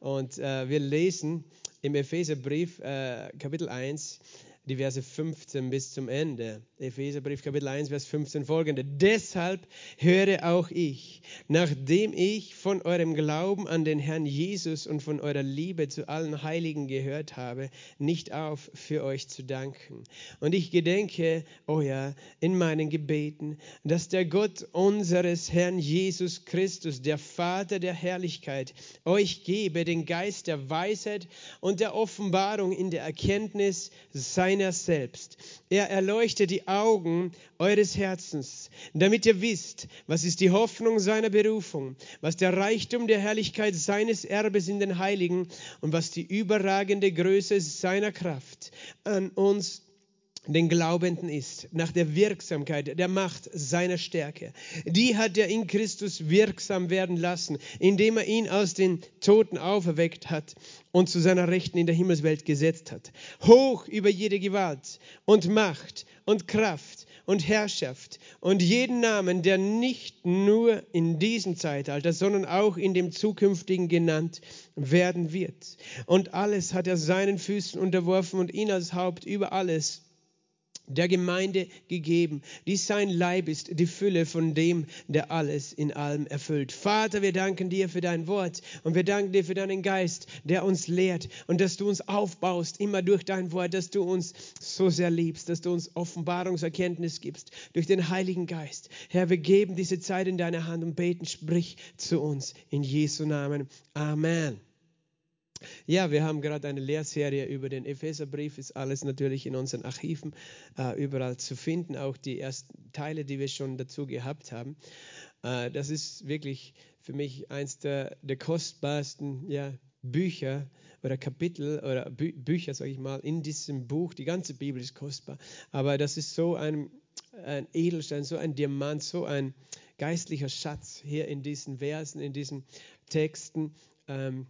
Und äh, wir lesen im Epheserbrief äh, Kapitel 1 die Verse 15 bis zum Ende. Epheserbrief Kapitel 1, Vers 15 folgende. Deshalb höre auch ich, nachdem ich von eurem Glauben an den Herrn Jesus und von eurer Liebe zu allen Heiligen gehört habe, nicht auf, für euch zu danken. Und ich gedenke, oh ja, in meinen Gebeten, dass der Gott unseres Herrn Jesus Christus, der Vater der Herrlichkeit, euch gebe den Geist der Weisheit und der Offenbarung in der Erkenntnis seiner seiner selbst. Er erleuchtet die Augen eures Herzens, damit ihr wisst, was ist die Hoffnung seiner Berufung, was der Reichtum der Herrlichkeit seines Erbes in den Heiligen und was die überragende Größe seiner Kraft an uns den Glaubenden ist, nach der Wirksamkeit, der Macht seiner Stärke. Die hat er in Christus wirksam werden lassen, indem er ihn aus den Toten auferweckt hat und zu seiner Rechten in der Himmelswelt gesetzt hat. Hoch über jede Gewalt und Macht und Kraft und Herrschaft und jeden Namen, der nicht nur in diesem Zeitalter, sondern auch in dem zukünftigen genannt werden wird. Und alles hat er seinen Füßen unterworfen und ihn als Haupt über alles der Gemeinde gegeben, die sein Leib ist, die Fülle von dem, der alles in allem erfüllt. Vater, wir danken dir für dein Wort und wir danken dir für deinen Geist, der uns lehrt und dass du uns aufbaust, immer durch dein Wort, dass du uns so sehr liebst, dass du uns Offenbarungserkenntnis gibst durch den Heiligen Geist. Herr, wir geben diese Zeit in deine Hand und beten, sprich zu uns in Jesu Namen. Amen. Ja, wir haben gerade eine Lehrserie über den Epheserbrief, ist alles natürlich in unseren Archiven äh, überall zu finden, auch die ersten Teile, die wir schon dazu gehabt haben. Äh, das ist wirklich für mich eins der, der kostbarsten ja, Bücher oder Kapitel oder Bü Bücher, sage ich mal, in diesem Buch. Die ganze Bibel ist kostbar, aber das ist so ein, ein Edelstein, so ein Diamant, so ein geistlicher Schatz hier in diesen Versen, in diesen Texten. Ähm,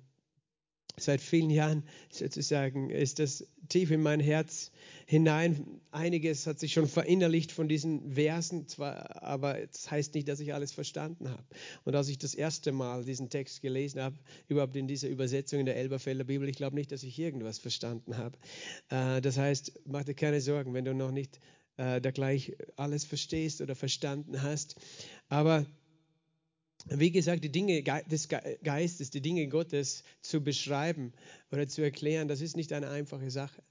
seit vielen Jahren sozusagen ist das tief in mein Herz hinein. Einiges hat sich schon verinnerlicht von diesen Versen, zwar, aber das heißt nicht, dass ich alles verstanden habe. Und als ich das erste Mal diesen Text gelesen habe, überhaupt in dieser Übersetzung in der Elberfelder Bibel, ich glaube nicht, dass ich irgendwas verstanden habe. Äh, das heißt, mach dir keine Sorgen, wenn du noch nicht äh, da gleich alles verstehst oder verstanden hast. Aber wie gesagt, die Dinge des Geistes, die Dinge Gottes zu beschreiben oder zu erklären, das ist nicht eine einfache Sache,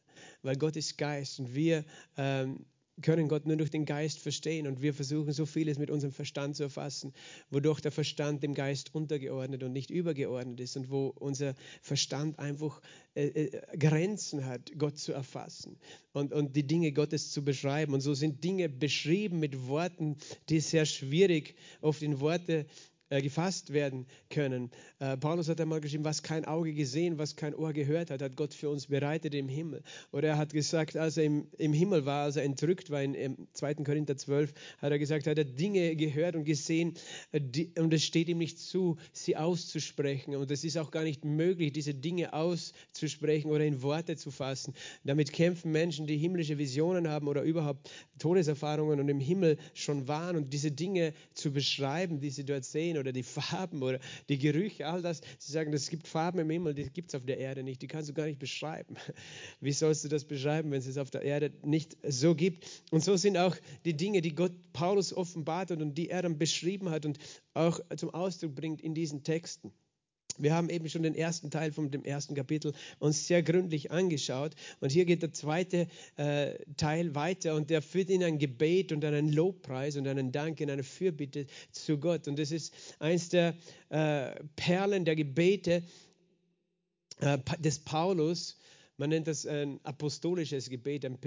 weil Gott ist Geist und wir ähm, können Gott nur durch den Geist verstehen und wir versuchen so vieles mit unserem Verstand zu erfassen, wodurch der Verstand dem Geist untergeordnet und nicht übergeordnet ist und wo unser Verstand einfach äh, äh, Grenzen hat, Gott zu erfassen und, und die Dinge Gottes zu beschreiben. Und so sind Dinge beschrieben mit Worten, die sehr schwierig oft in Worte äh, gefasst werden können. Äh, Paulus hat einmal geschrieben, was kein Auge gesehen, was kein Ohr gehört hat, hat Gott für uns bereitet im Himmel. Oder er hat gesagt, als er im, im Himmel war, als er entrückt war, in 2. Korinther 12, hat er gesagt, hat er Dinge gehört und gesehen äh, und es steht ihm nicht zu, sie auszusprechen. Und es ist auch gar nicht möglich, diese Dinge auszusprechen oder in Worte zu fassen. Damit kämpfen Menschen, die himmlische Visionen haben oder überhaupt Todeserfahrungen und im Himmel schon waren und diese Dinge zu beschreiben, die sie dort sehen oder die Farben oder die Gerüche, all das. Sie sagen, es gibt Farben im Himmel, die gibt es auf der Erde nicht. Die kannst du gar nicht beschreiben. Wie sollst du das beschreiben, wenn es es auf der Erde nicht so gibt? Und so sind auch die Dinge, die Gott Paulus offenbart und die er dann beschrieben hat und auch zum Ausdruck bringt in diesen Texten. Wir haben eben schon den ersten Teil von dem ersten Kapitel uns sehr gründlich angeschaut. Und hier geht der zweite äh, Teil weiter und der führt in ein Gebet und einen Lobpreis und einen Dank, in eine Fürbitte zu Gott. Und das ist eins der äh, Perlen der Gebete äh, des Paulus man nennt das ein apostolisches Gebet, ein,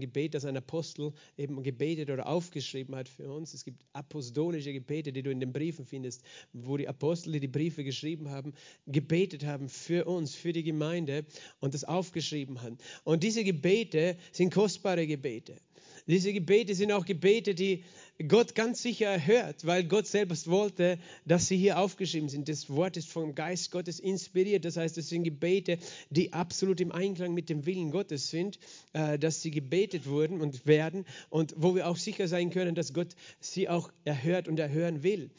Gebet, das ein Apostel eben gebetet oder aufgeschrieben hat für uns. Es gibt apostolische Gebete, die du in den Briefen findest, wo die Apostel, die die Briefe geschrieben haben, gebetet haben für uns, für die Gemeinde und das aufgeschrieben haben. Und diese Gebete sind kostbare Gebete. Diese Gebete sind auch Gebete, die Gott ganz sicher erhört, weil Gott selbst wollte, dass sie hier aufgeschrieben sind. Das Wort ist vom Geist Gottes inspiriert. Das heißt, es sind Gebete, die absolut im Einklang mit dem Willen Gottes sind, äh, dass sie gebetet wurden und werden und wo wir auch sicher sein können, dass Gott sie auch erhört und erhören will.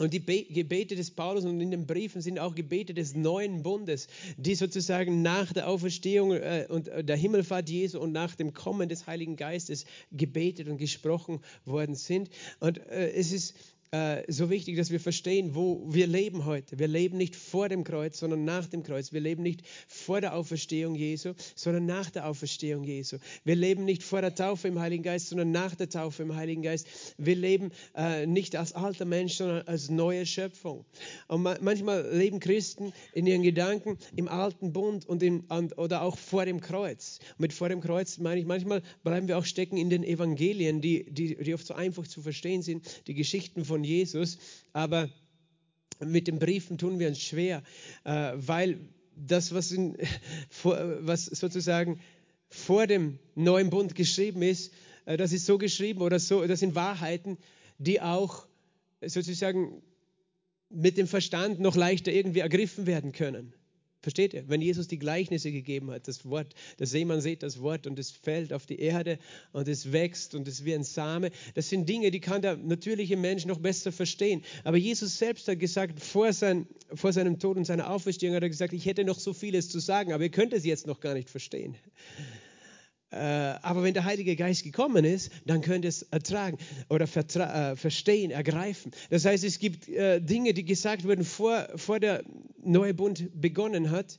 Und die Gebete des Paulus und in den Briefen sind auch Gebete des neuen Bundes, die sozusagen nach der Auferstehung äh, und äh, der Himmelfahrt Jesu und nach dem Kommen des Heiligen Geistes gebetet und gesprochen worden sind. Und äh, es ist äh, so wichtig, dass wir verstehen, wo wir leben heute. Wir leben nicht vor dem Kreuz, sondern nach dem Kreuz. Wir leben nicht vor der Auferstehung Jesu, sondern nach der Auferstehung Jesu. Wir leben nicht vor der Taufe im Heiligen Geist, sondern nach der Taufe im Heiligen Geist. Wir leben äh, nicht als alter Mensch, sondern als neue Schöpfung. Und ma manchmal leben Christen in ihren Gedanken im alten Bund und in, und, oder auch vor dem Kreuz. Mit vor dem Kreuz meine ich, manchmal bleiben wir auch stecken in den Evangelien, die, die, die oft so einfach zu verstehen sind, die Geschichten von von Jesus, aber mit den Briefen tun wir uns schwer, äh, weil das, was, in, was sozusagen vor dem neuen Bund geschrieben ist, äh, das ist so geschrieben oder so, das sind Wahrheiten, die auch sozusagen mit dem Verstand noch leichter irgendwie ergriffen werden können. Versteht ihr? Wenn Jesus die Gleichnisse gegeben hat, das Wort, der Seemann sieht das Wort und es fällt auf die Erde und es wächst und es wie ein Same. Das sind Dinge, die kann der natürliche Mensch noch besser verstehen. Aber Jesus selbst hat gesagt, vor, sein, vor seinem Tod und seiner Auferstehung hat er gesagt, ich hätte noch so vieles zu sagen, aber ihr könnt es jetzt noch gar nicht verstehen. Äh, aber wenn der Heilige Geist gekommen ist, dann könnt ihr es ertragen oder äh, verstehen, ergreifen. Das heißt, es gibt äh, Dinge, die gesagt wurden, vor, vor der neue Bund begonnen hat.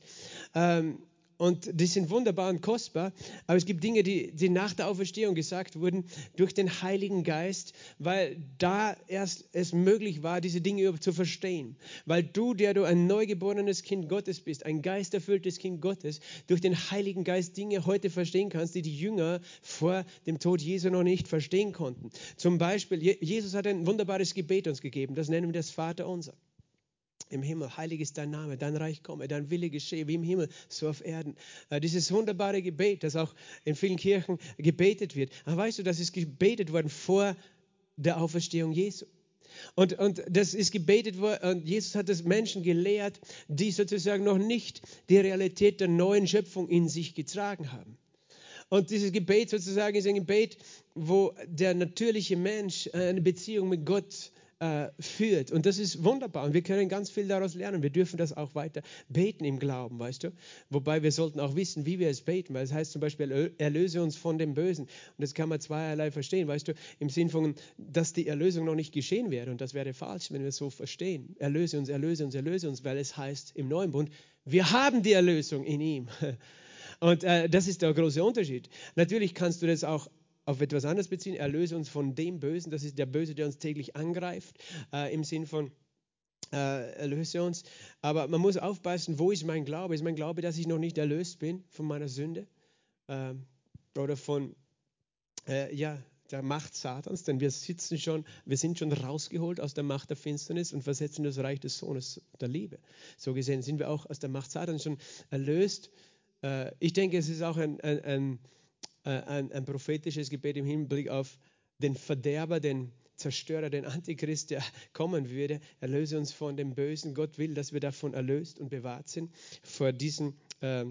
Ähm, und die sind wunderbar und kostbar, aber es gibt Dinge, die, die nach der Auferstehung gesagt wurden durch den Heiligen Geist, weil da erst es möglich war, diese Dinge zu verstehen. Weil du, der du ein neugeborenes Kind Gottes bist, ein geisterfülltes Kind Gottes, durch den Heiligen Geist Dinge heute verstehen kannst, die die Jünger vor dem Tod Jesu noch nicht verstehen konnten. Zum Beispiel, Jesus hat ein wunderbares Gebet uns gegeben, das nennen wir das Vater unser im Himmel. Heilig ist dein Name, dein Reich komme, dein Wille geschehe, wie im Himmel, so auf Erden. Äh, dieses wunderbare Gebet, das auch in vielen Kirchen gebetet wird. Aber weißt du, das ist gebetet worden vor der Auferstehung Jesu. Und, und das ist gebetet worden, und Jesus hat es Menschen gelehrt, die sozusagen noch nicht die Realität der neuen Schöpfung in sich getragen haben. Und dieses Gebet sozusagen ist ein Gebet, wo der natürliche Mensch eine Beziehung mit Gott äh, führt. Und das ist wunderbar. Und wir können ganz viel daraus lernen. Wir dürfen das auch weiter beten im Glauben, weißt du? Wobei wir sollten auch wissen, wie wir es beten. Weil es heißt zum Beispiel, erlöse uns von dem Bösen. Und das kann man zweierlei verstehen, weißt du? Im Sinn von, dass die Erlösung noch nicht geschehen wäre. Und das wäre falsch, wenn wir es so verstehen. Erlöse uns, erlöse uns, erlöse uns, weil es heißt im Neuen Bund, wir haben die Erlösung in ihm. Und äh, das ist der große Unterschied. Natürlich kannst du das auch auf etwas anderes beziehen. Erlöse uns von dem Bösen, das ist der Böse, der uns täglich angreift, äh, im Sinn von äh, erlöse uns. Aber man muss aufpassen, wo ist mein Glaube? Ist mein Glaube, dass ich noch nicht erlöst bin von meiner Sünde äh, oder von äh, ja, der Macht Satans? Denn wir sitzen schon, wir sind schon rausgeholt aus der Macht der Finsternis und versetzen das Reich des Sohnes der Liebe. So gesehen sind wir auch aus der Macht Satans schon erlöst. Äh, ich denke, es ist auch ein, ein, ein ein, ein prophetisches Gebet im Hinblick auf den Verderber, den Zerstörer, den Antichrist, der kommen würde. Erlöse uns von dem Bösen. Gott will, dass wir davon erlöst und bewahrt sind, vor diesem äh,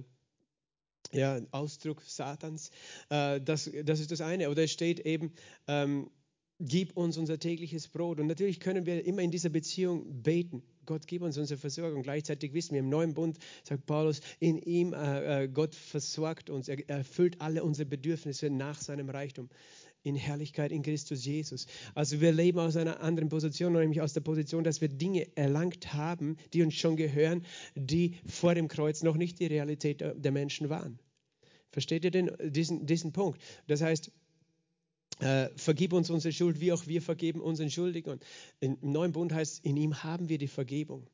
ja, Ausdruck Satans. Äh, das, das ist das eine. Oder es steht eben, ähm, gib uns unser tägliches Brot. Und natürlich können wir immer in dieser Beziehung beten. Gott, gib uns unsere Versorgung. Gleichzeitig wissen wir im neuen Bund, sagt Paulus, in ihm, äh, äh, Gott versorgt uns, er erfüllt alle unsere Bedürfnisse nach seinem Reichtum in Herrlichkeit in Christus Jesus. Also wir leben aus einer anderen Position, nämlich aus der Position, dass wir Dinge erlangt haben, die uns schon gehören, die vor dem Kreuz noch nicht die Realität der Menschen waren. Versteht ihr denn diesen, diesen Punkt? Das heißt, äh, vergib uns unsere Schuld, wie auch wir vergeben unseren Schuldigen. Im neuen Bund heißt, in ihm haben wir die Vergebung.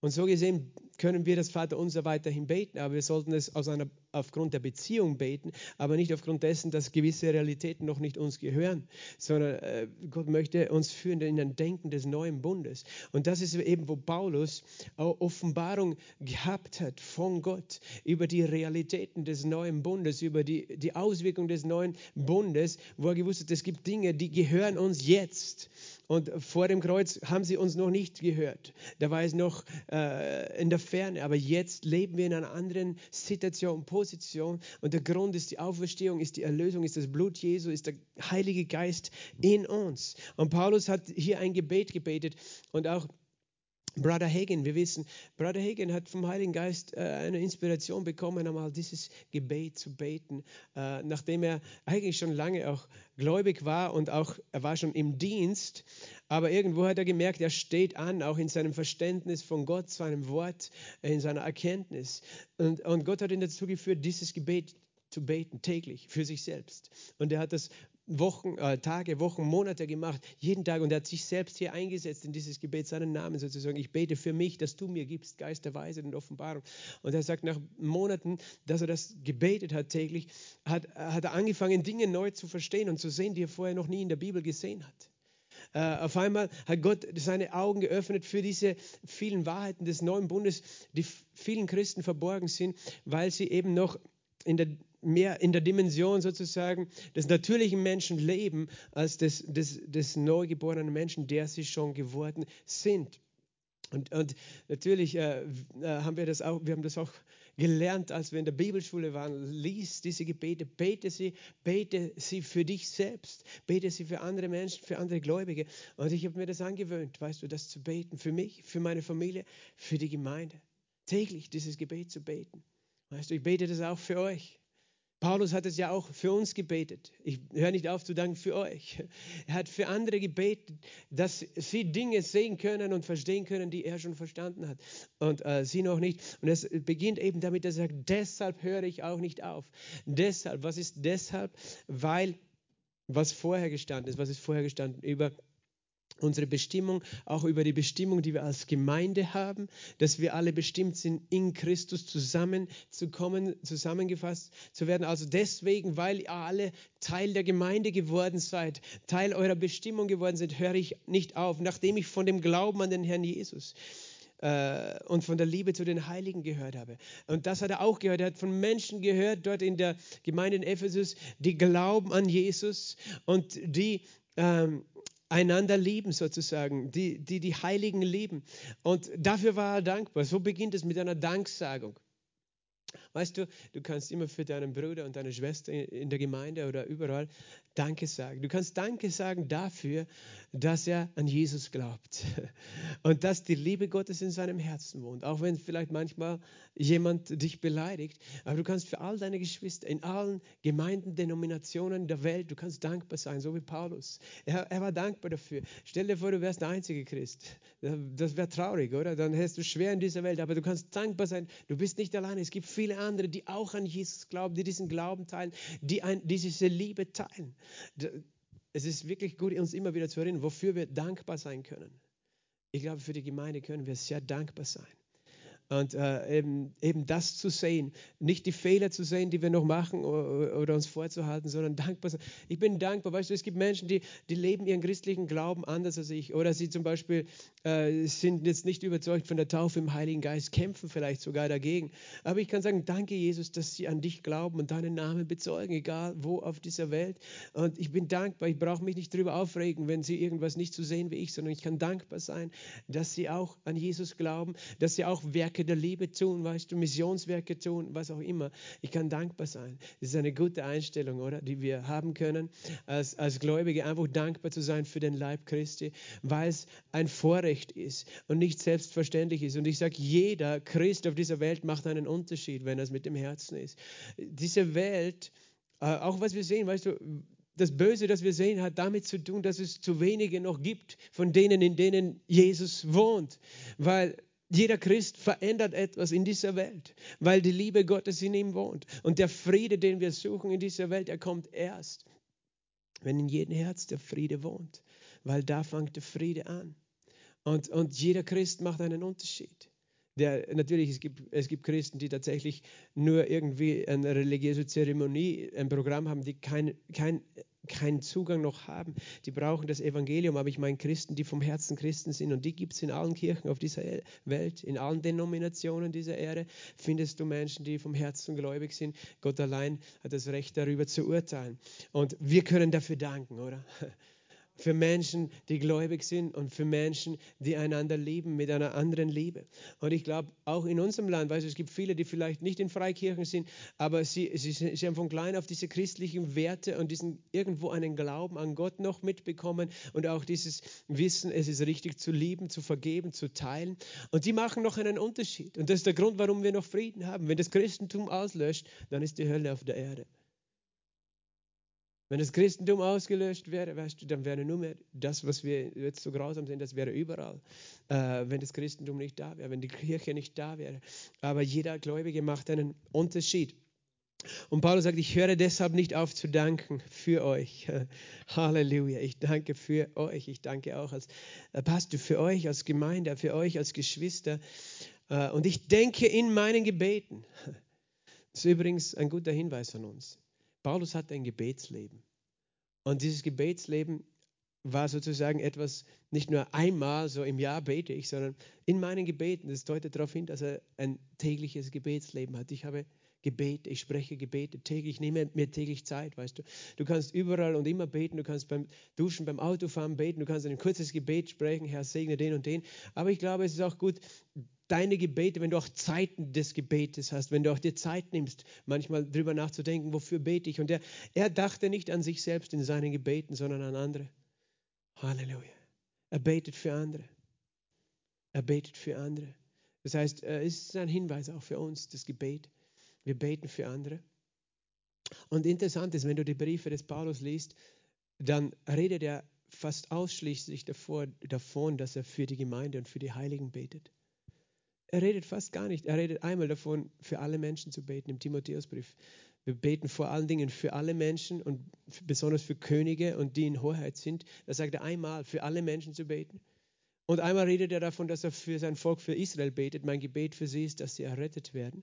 Und so gesehen können wir das Vaterunser weiterhin beten, aber wir sollten es aus einer, aufgrund der Beziehung beten, aber nicht aufgrund dessen, dass gewisse Realitäten noch nicht uns gehören, sondern äh, Gott möchte uns führen in ein Denken des neuen Bundes. Und das ist eben, wo Paulus Offenbarung gehabt hat von Gott über die Realitäten des neuen Bundes, über die, die Auswirkungen des neuen Bundes, wo er gewusst hat, es gibt Dinge, die gehören uns jetzt und vor dem Kreuz haben sie uns noch nicht gehört. Da war es noch äh, in der Ferne. Aber jetzt leben wir in einer anderen Situation, Position. Und der Grund ist die Auferstehung, ist die Erlösung, ist das Blut Jesu, ist der Heilige Geist in uns. Und Paulus hat hier ein Gebet gebetet und auch Brother Hagen, wir wissen, Brother Hagen hat vom Heiligen Geist äh, eine Inspiration bekommen, einmal dieses Gebet zu beten, äh, nachdem er eigentlich schon lange auch gläubig war und auch er war schon im Dienst, aber irgendwo hat er gemerkt, er steht an, auch in seinem Verständnis von Gott, seinem Wort, in seiner Erkenntnis. Und, und Gott hat ihn dazu geführt, dieses Gebet zu beten, täglich, für sich selbst. Und er hat das Wochen, äh, Tage, Wochen, Monate gemacht, jeden Tag. Und er hat sich selbst hier eingesetzt in dieses Gebet, seinen Namen sozusagen. Ich bete für mich, dass du mir gibst Geist der Weisheit und Offenbarung. Und er sagt, nach Monaten, dass er das gebetet hat täglich, hat, hat er angefangen, Dinge neu zu verstehen und zu sehen, die er vorher noch nie in der Bibel gesehen hat. Uh, auf einmal hat Gott seine Augen geöffnet für diese vielen Wahrheiten des neuen Bundes, die vielen Christen verborgen sind, weil sie eben noch in der mehr in der Dimension sozusagen des natürlichen Menschen leben, als des, des, des neugeborenen Menschen, der sie schon geworden sind. Und, und natürlich äh, äh, haben wir das auch, wir haben das auch gelernt, als wir in der Bibelschule waren. Lies diese Gebete, bete sie, bete sie für dich selbst, bete sie für andere Menschen, für andere Gläubige. Und ich habe mir das angewöhnt, weißt du, das zu beten, für mich, für meine Familie, für die Gemeinde. Täglich dieses Gebet zu beten. Weißt du, ich bete das auch für euch. Paulus hat es ja auch für uns gebetet. Ich höre nicht auf zu danken für euch. Er hat für andere gebetet, dass sie Dinge sehen können und verstehen können, die er schon verstanden hat und äh, sie noch nicht. Und es beginnt eben damit, dass er sagt, deshalb höre ich auch nicht auf. Deshalb, was ist deshalb? Weil was vorher gestanden ist, was ist vorher gestanden? Über unsere Bestimmung, auch über die Bestimmung, die wir als Gemeinde haben, dass wir alle bestimmt sind, in Christus zusammenzukommen, zusammengefasst zu werden. Also deswegen, weil ihr alle Teil der Gemeinde geworden seid, Teil eurer Bestimmung geworden sind, höre ich nicht auf, nachdem ich von dem Glauben an den Herrn Jesus äh, und von der Liebe zu den Heiligen gehört habe. Und das hat er auch gehört. Er hat von Menschen gehört, dort in der Gemeinde in Ephesus, die glauben an Jesus und die ähm, einander lieben sozusagen, die, die die Heiligen lieben. Und dafür war er dankbar. So beginnt es mit einer Danksagung. Weißt du, du kannst immer für deinen Bruder und deine Schwester in der Gemeinde oder überall Danke sagen. Du kannst Danke sagen dafür, dass er an Jesus glaubt und dass die Liebe Gottes in seinem Herzen wohnt. Auch wenn vielleicht manchmal jemand dich beleidigt, aber du kannst für all deine Geschwister in allen Gemeinden, Denominationen der Welt, du kannst dankbar sein, so wie Paulus. Er, er war dankbar dafür. Stell dir vor, du wärst der einzige Christ. Das wäre traurig, oder? Dann hättest du schwer in dieser Welt, aber du kannst dankbar sein. Du bist nicht alleine. Es gibt viele andere, die auch an Jesus glauben, die diesen Glauben teilen, die, ein, die diese Liebe teilen es ist wirklich gut, uns immer wieder zu erinnern, wofür wir dankbar sein können. Ich glaube, für die Gemeinde können wir sehr dankbar sein. Und äh, eben, eben das zu sehen, nicht die Fehler zu sehen, die wir noch machen oder, oder, uns vorzuhalten, sondern dankbar sein. Ich bin dankbar, weißt du, es gibt Menschen, die, die leben ihren christlichen Glauben anders als ich. Oder sie zum Beispiel äh, sind jetzt nicht überzeugt von der Taufe im Heiligen Geist, kämpfen vielleicht sogar dagegen. Aber ich kann sagen, danke Jesus, dass sie an dich glauben und deinen Namen bezeugen, egal wo auf dieser Welt. Und ich bin dankbar, ich brauche mich nicht darüber aufregen, wenn sie irgendwas nicht so sehen wie ich, sondern ich kann dankbar sein, dass sie auch an Jesus glauben, dass sie auch Werke Werke der Liebe tun, weißt du, Missionswerke tun, was auch immer. Ich kann dankbar sein. Das ist eine gute Einstellung, oder, die wir haben können, als, als Gläubige einfach dankbar zu sein für den Leib Christi, weil es ein Vorrecht ist und nicht selbstverständlich ist. Und ich sage, jeder Christ auf dieser Welt macht einen Unterschied, wenn es mit dem Herzen ist. Diese Welt, äh, auch was wir sehen, weißt du, das Böse, das wir sehen, hat damit zu tun, dass es zu wenige noch gibt von denen, in denen Jesus wohnt. Weil jeder Christ verändert etwas in dieser Welt, weil die Liebe Gottes in ihm wohnt. Und der Friede, den wir suchen in dieser Welt, er kommt erst, wenn in jedem Herz der Friede wohnt, weil da fängt der Friede an. Und, und jeder Christ macht einen Unterschied. Der, natürlich, es gibt, es gibt Christen, die tatsächlich nur irgendwie eine religiöse Zeremonie, ein Programm haben, die kein, kein keinen Zugang noch haben. Die brauchen das Evangelium, aber ich meine Christen, die vom Herzen Christen sind und die gibt es in allen Kirchen auf dieser Welt, in allen Denominationen dieser Erde findest du Menschen, die vom Herzen gläubig sind. Gott allein hat das Recht darüber zu urteilen und wir können dafür danken, oder? Für Menschen, die gläubig sind und für Menschen, die einander lieben mit einer anderen Liebe. Und ich glaube, auch in unserem Land, du, es gibt viele, die vielleicht nicht in Freikirchen sind, aber sie, sie, sie haben von klein auf diese christlichen Werte und diesen irgendwo einen Glauben an Gott noch mitbekommen und auch dieses Wissen, es ist richtig zu lieben, zu vergeben, zu teilen. Und die machen noch einen Unterschied. Und das ist der Grund, warum wir noch Frieden haben. Wenn das Christentum auslöscht, dann ist die Hölle auf der Erde. Wenn das Christentum ausgelöscht wäre, weißt du, dann wäre nur mehr das, was wir jetzt so grausam sind, das wäre überall. Äh, wenn das Christentum nicht da wäre, wenn die Kirche nicht da wäre. Aber jeder Gläubige macht einen Unterschied. Und Paulus sagt, ich höre deshalb nicht auf zu danken für euch. Halleluja. Ich danke für euch. Ich danke auch als äh, Pastor für euch, als Gemeinde, für euch als Geschwister. Äh, und ich denke in meinen Gebeten. Das ist übrigens ein guter Hinweis von uns. Paulus hatte ein Gebetsleben. Und dieses Gebetsleben war sozusagen etwas, nicht nur einmal so im Jahr bete ich, sondern in meinen Gebeten. Das deutet darauf hin, dass er ein tägliches Gebetsleben hat. Ich habe Gebet, ich spreche Gebete täglich, ich nehme mir täglich Zeit, weißt du. Du kannst überall und immer beten, du kannst beim Duschen, beim Autofahren beten, du kannst ein kurzes Gebet sprechen, Herr, segne den und den. Aber ich glaube, es ist auch gut, deine Gebete, wenn du auch Zeiten des Gebetes hast, wenn du auch dir Zeit nimmst, manchmal drüber nachzudenken, wofür bete ich. Und er, er dachte nicht an sich selbst in seinen Gebeten, sondern an andere. Halleluja. Er betet für andere. Er betet für andere. Das heißt, es ist ein Hinweis auch für uns, das Gebet. Wir beten für andere. Und interessant ist, wenn du die Briefe des Paulus liest, dann redet er fast ausschließlich davor, davon, dass er für die Gemeinde und für die Heiligen betet. Er redet fast gar nicht. Er redet einmal davon, für alle Menschen zu beten im Timotheusbrief. Wir beten vor allen Dingen für alle Menschen und besonders für Könige und die in Hoheit sind. Da sagt er einmal, für alle Menschen zu beten. Und einmal redet er davon, dass er für sein Volk, für Israel betet. Mein Gebet für sie ist, dass sie errettet werden.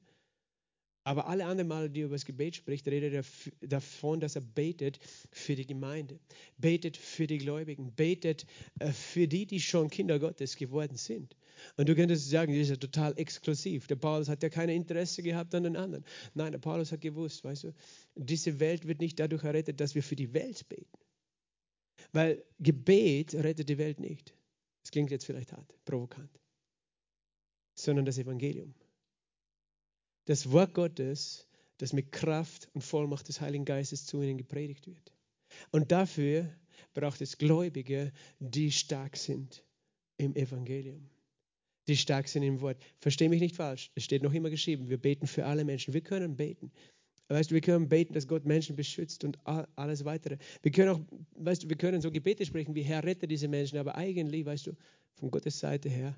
Aber alle anderen Male, die er über das Gebet spricht, redet er davon, dass er betet für die Gemeinde, betet für die Gläubigen, betet äh, für die, die schon Kinder Gottes geworden sind. Und du könntest sagen, das ist ja total exklusiv. Der Paulus hat ja kein Interesse gehabt an den anderen. Nein, der Paulus hat gewusst, weißt du, diese Welt wird nicht dadurch errettet, dass wir für die Welt beten. Weil Gebet rettet die Welt nicht. Das klingt jetzt vielleicht hart, provokant. Sondern das Evangelium das Wort Gottes, das mit Kraft und Vollmacht des Heiligen Geistes zu ihnen gepredigt wird. Und dafür braucht es Gläubige, die stark sind im Evangelium, die stark sind im Wort. Verstehe mich nicht falsch, es steht noch immer geschrieben, wir beten für alle Menschen. Wir können beten. Weißt du, wir können beten, dass Gott Menschen beschützt und alles weitere. Wir können auch, weißt du, wir können so Gebete sprechen wie Herr, rette diese Menschen, aber eigentlich, weißt du, von Gottes Seite her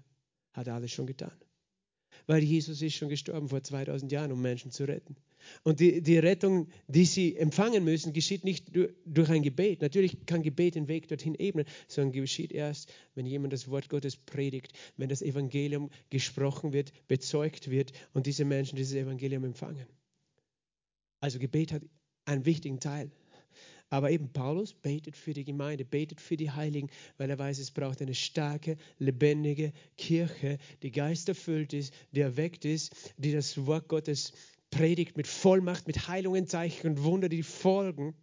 hat er alles schon getan weil Jesus ist schon gestorben vor 2000 Jahren, um Menschen zu retten. Und die, die Rettung, die sie empfangen müssen, geschieht nicht durch ein Gebet. Natürlich kann Gebet den Weg dorthin ebnen, sondern geschieht erst, wenn jemand das Wort Gottes predigt, wenn das Evangelium gesprochen wird, bezeugt wird und diese Menschen dieses Evangelium empfangen. Also Gebet hat einen wichtigen Teil. Aber eben Paulus betet für die Gemeinde, betet für die Heiligen, weil er weiß, es braucht eine starke, lebendige Kirche, die geisterfüllt ist, die erweckt ist, die das Wort Gottes predigt mit Vollmacht, mit Heilungen, Zeichen und Wunder, die folgen,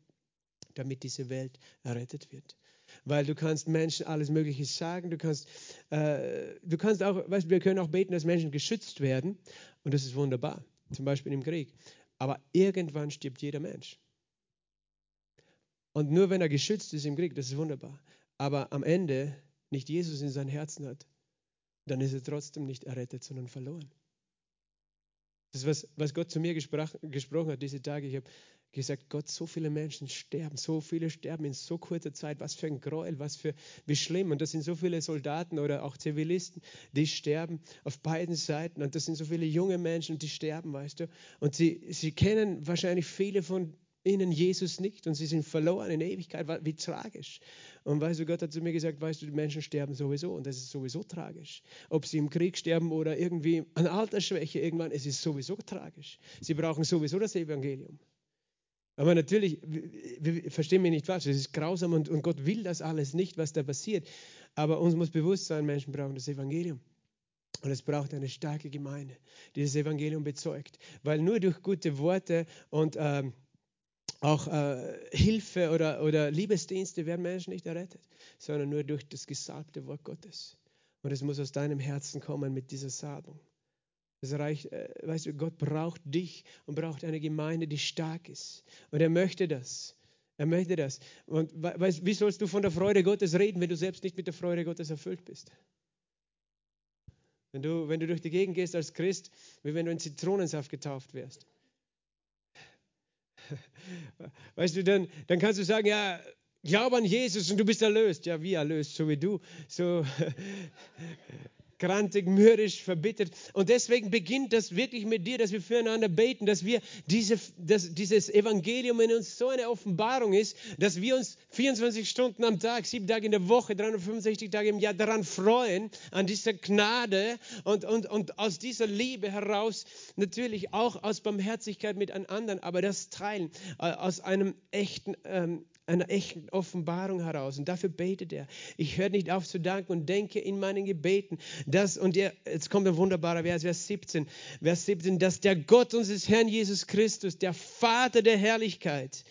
damit diese Welt errettet wird weil du kannst Menschen alles Mögliche sagen. Du kannst, äh, du kannst auch, weißt, wir können auch beten, dass Menschen geschützt werden und das ist wunderbar, zum Beispiel im Krieg. Aber irgendwann stirbt jeder Mensch. Und nur wenn er geschützt ist im Krieg, das ist wunderbar. Aber am Ende nicht Jesus in seinem Herzen hat, dann ist er trotzdem nicht errettet, sondern verloren. Das ist, was, was Gott zu mir gesprach, gesprochen hat diese Tage. Ich habe gesagt, Gott, so viele Menschen sterben, so viele sterben in so kurzer Zeit. Was für ein Gräuel, was für, wie schlimm. Und das sind so viele Soldaten oder auch Zivilisten, die sterben auf beiden Seiten. Und das sind so viele junge Menschen, die sterben, weißt du. Und sie, sie kennen wahrscheinlich viele von ihnen Jesus nicht und sie sind verloren in Ewigkeit. Wie tragisch. Und weißt du, Gott hat zu mir gesagt, weißt du, die Menschen sterben sowieso und das ist sowieso tragisch. Ob sie im Krieg sterben oder irgendwie an Altersschwäche irgendwann, es ist sowieso tragisch. Sie brauchen sowieso das Evangelium. Aber natürlich, verstehen mich nicht falsch, es ist grausam und, und Gott will das alles nicht, was da passiert. Aber uns muss bewusst sein, Menschen brauchen das Evangelium. Und es braucht eine starke Gemeinde, die das Evangelium bezeugt. Weil nur durch gute Worte und ähm, auch äh, Hilfe oder, oder Liebesdienste werden Menschen nicht errettet, sondern nur durch das gesalbte Wort Gottes. Und es muss aus deinem Herzen kommen mit dieser Salbung. Das reicht, äh, weißt du, Gott braucht dich und braucht eine Gemeinde, die stark ist. Und er möchte das. Er möchte das. Und weißt, wie sollst du von der Freude Gottes reden, wenn du selbst nicht mit der Freude Gottes erfüllt bist? Wenn du, wenn du durch die Gegend gehst als Christ, wie wenn du in Zitronensaft getauft wärst. Weißt du, dann, dann kannst du sagen, ja, glaub an Jesus und du bist erlöst. Ja, wie erlöst? So wie du. So grantig, mürrisch, verbittert. Und deswegen beginnt das wirklich mit dir, dass wir füreinander beten, dass wir diese, dass dieses Evangelium in uns so eine Offenbarung ist, dass wir uns 24 Stunden am Tag, sieben Tage in der Woche, 365 Tage im Jahr daran freuen, an dieser Gnade und, und, und aus dieser Liebe heraus natürlich auch aus Barmherzigkeit mit anderen, aber das Teilen äh, aus einem echten ähm, einer echten Offenbarung heraus. Und dafür betet er. Ich höre nicht auf zu danken und denke in meinen Gebeten, dass, und er, jetzt kommt ein wunderbarer Vers, Vers 17, Vers 17, dass der Gott unseres Herrn Jesus Christus, der Vater der Herrlichkeit,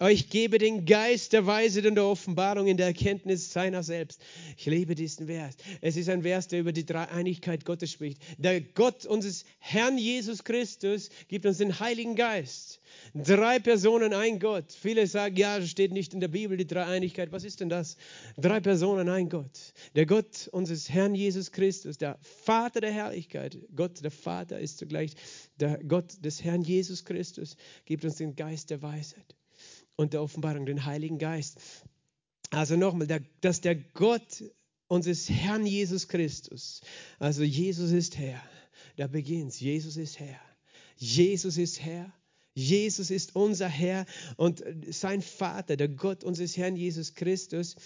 euch gebe den Geist der Weisheit und der Offenbarung in der Erkenntnis seiner selbst. Ich liebe diesen Vers. Es ist ein Vers, der über die Dreieinigkeit Gottes spricht. Der Gott unseres Herrn Jesus Christus gibt uns den Heiligen Geist. Drei Personen, ein Gott. Viele sagen, ja, steht nicht in der Bibel, die Dreieinigkeit. Was ist denn das? Drei Personen, ein Gott. Der Gott unseres Herrn Jesus Christus, der Vater der Herrlichkeit. Gott, der Vater, ist zugleich der Gott des Herrn Jesus Christus, gibt uns den Geist der Weisheit und der Offenbarung, den Heiligen Geist. Also nochmal, dass der Gott unseres Herrn Jesus Christus, also Jesus ist Herr, da beginnt Jesus ist Herr. Jesus ist Herr. Jesus ist unser Herr und sein Vater, der Gott unseres Herrn Jesus Christus,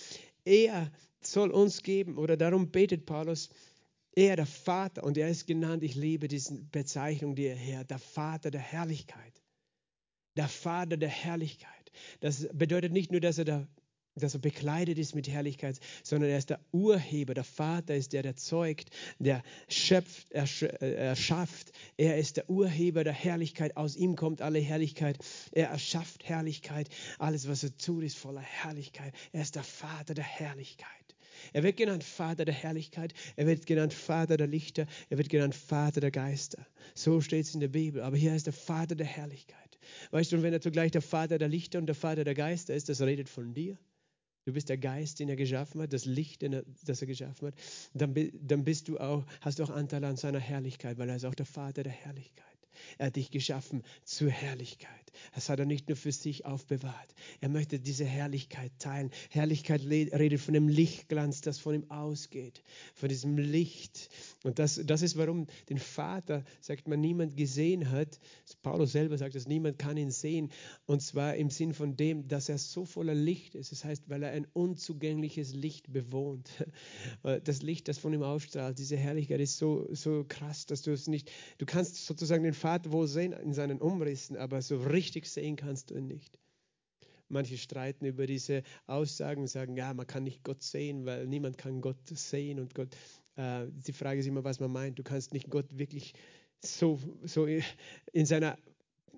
er soll uns geben, oder darum betet Paulus, er, der Vater, und er ist genannt, ich liebe diese Bezeichnung, die er Herr, der Vater der Herrlichkeit. Der Vater der Herrlichkeit. Das bedeutet nicht nur, dass er der dass er bekleidet ist mit Herrlichkeit, sondern er ist der Urheber, der Vater ist der, der zeugt, der schöpft, erschafft. Er ist der Urheber der Herrlichkeit. Aus ihm kommt alle Herrlichkeit. Er erschafft Herrlichkeit. Alles, was er tut, ist voller Herrlichkeit. Er ist der Vater der Herrlichkeit. Er wird genannt Vater der Herrlichkeit, er wird genannt Vater der Lichter, er wird genannt Vater der Geister. So steht es in der Bibel. Aber hier ist der Vater der Herrlichkeit. Weißt du, und wenn er zugleich der Vater der Lichter und der Vater der Geister ist, das redet von dir. Du bist der Geist, den er geschaffen hat, das Licht, das er geschaffen hat. Dann, dann bist du auch, hast du auch Anteil an seiner Herrlichkeit, weil er ist auch der Vater der Herrlichkeit. Er hat dich geschaffen zur Herrlichkeit. Das hat er nicht nur für sich aufbewahrt. Er möchte diese Herrlichkeit teilen. Herrlichkeit redet von dem Lichtglanz, das von ihm ausgeht. Von diesem Licht. Und das, das ist, warum den Vater, sagt man, niemand gesehen hat. Paulus selber sagt, dass niemand kann ihn sehen. Und zwar im Sinn von dem, dass er so voller Licht ist. Das heißt, weil er ein unzugängliches Licht bewohnt. Das Licht, das von ihm ausstrahlt, diese Herrlichkeit ist so, so krass, dass du es nicht, du kannst sozusagen den Vater wohl sehen in seinen Umrissen, aber so richtig sehen kannst du ihn nicht. Manche streiten über diese Aussagen und sagen, ja, man kann nicht Gott sehen, weil niemand kann Gott sehen und Gott. Äh, die Frage ist immer, was man meint. Du kannst nicht Gott wirklich so, so in seiner,